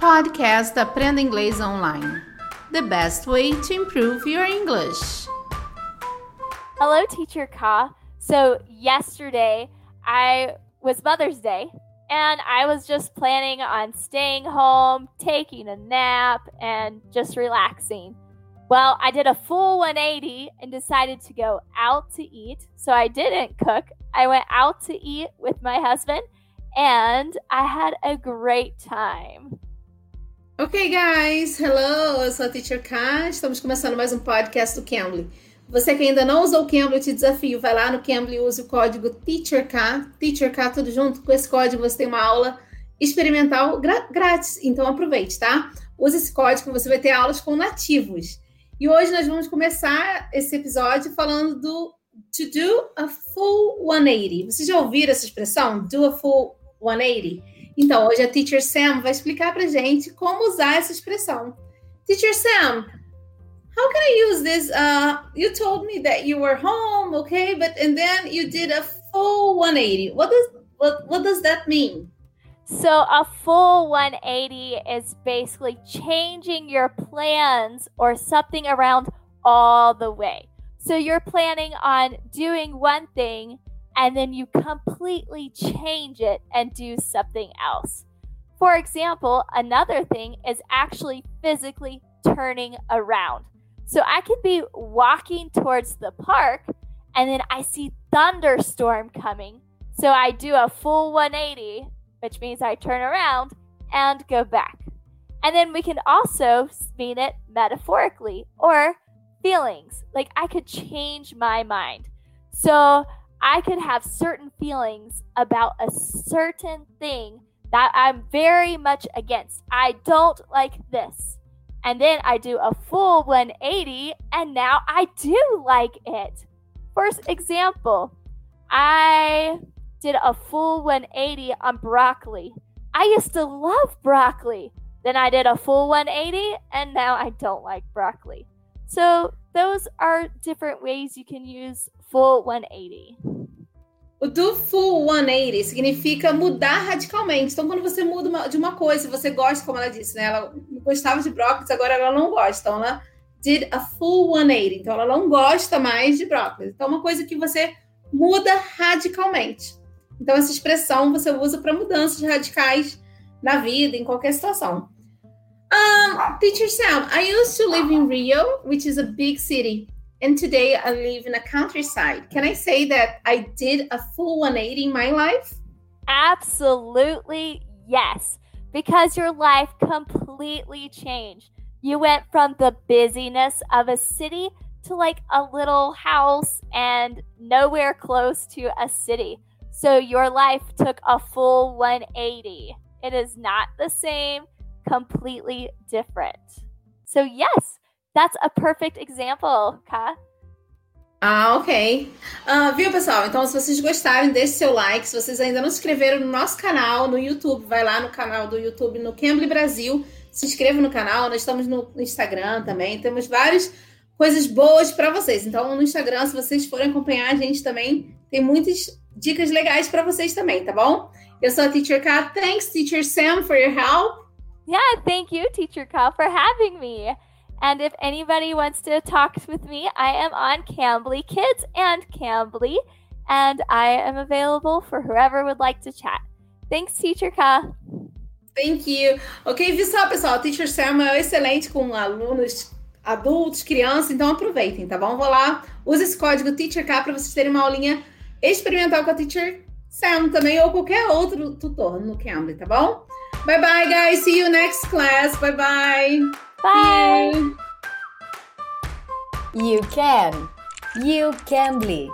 Podcast Aprenda Inglês Online. The best way to improve your English. Hello, Teacher Ka. So, yesterday I was Mother's Day and I was just planning on staying home, taking a nap, and just relaxing. Well, I did a full 180 and decided to go out to eat. So I didn't cook. I went out to eat with my husband and I had a great time. Ok, guys, hello, eu sou a Teacher K. Estamos começando mais um podcast do Cambly. Você que ainda não usou o Cambly, eu te desafio, vai lá no Cambly e use o código TEACHERK, TEACHERK, tudo junto. Com esse código você tem uma aula experimental grátis, então aproveite, tá? Use esse código, você vai ter aulas com nativos. E hoje nós vamos começar esse episódio falando do to do a full 180. Vocês já ouviram essa expressão? Do a full 180? Então, hoje a Teacher Sam vai explicar para gente como usar essa expressão. Teacher Sam, how can I use this? Uh, you told me that you were home, okay, but and then you did a full 180. What does what what does that mean? So a full 180 is basically changing your plans or something around all the way. So you're planning on doing one thing and then you completely change it and do something else. For example, another thing is actually physically turning around. So I could be walking towards the park and then I see thunderstorm coming. So I do a full 180, which means I turn around and go back. And then we can also mean it metaphorically or feelings. Like I could change my mind. So I could have certain feelings about a certain thing that I'm very much against. I don't like this. And then I do a full 180 and now I do like it. First example, I did a full 180 on broccoli. I used to love broccoli. Then I did a full 180 and now I don't like broccoli. So those are different ways you can use full 180. O do full 180 significa mudar radicalmente. Então, quando você muda uma, de uma coisa, você gosta, como ela disse, né? Ela gostava de brócolis, agora ela não gosta. Então, ela did a full 180. Então, ela não gosta mais de brócolis. Então, é uma coisa que você muda radicalmente. Então, essa expressão você usa para mudanças radicais na vida, em qualquer situação. Um, teacher Sam, I used to live in Rio, which is a big city, and today I live in a countryside. Can I say that I did a full 180 in my life? Absolutely, yes, because your life completely changed. You went from the busyness of a city to like a little house and nowhere close to a city. So your life took a full 180. It is not the same completely different. So, yes, that's a perfect example, Ka. Ah, ok. Uh, viu, pessoal? Então, se vocês gostarem, deixe seu like. Se vocês ainda não se inscreveram no nosso canal no YouTube, vai lá no canal do YouTube no Cambly Brasil. Se inscreva no canal. Nós estamos no Instagram também. Temos várias coisas boas para vocês. Então, no Instagram, se vocês forem acompanhar a gente também, tem muitas dicas legais para vocês também, tá bom? Eu sou a Teacher K. Thanks, Teacher Sam, for your help. Yeah, thank you, Teacher Kyle, for having me. And if anybody wants to talk with me, I am on Cambly Kids and Cambly, and I am available for whoever would like to chat. Thanks, Teacher Ka. Thank you. Ok, viu só, pessoal? Teacher Sam é excelente com alunos adultos, crianças, então aproveitem, tá bom? Vou lá, use esse código Teacher K para vocês terem uma aulinha experimental com a Teacher Sam também, ou qualquer outro tutor no Cambly, tá bom? Bye bye, guys. See you next class. Bye bye. Bye. You can. You can be.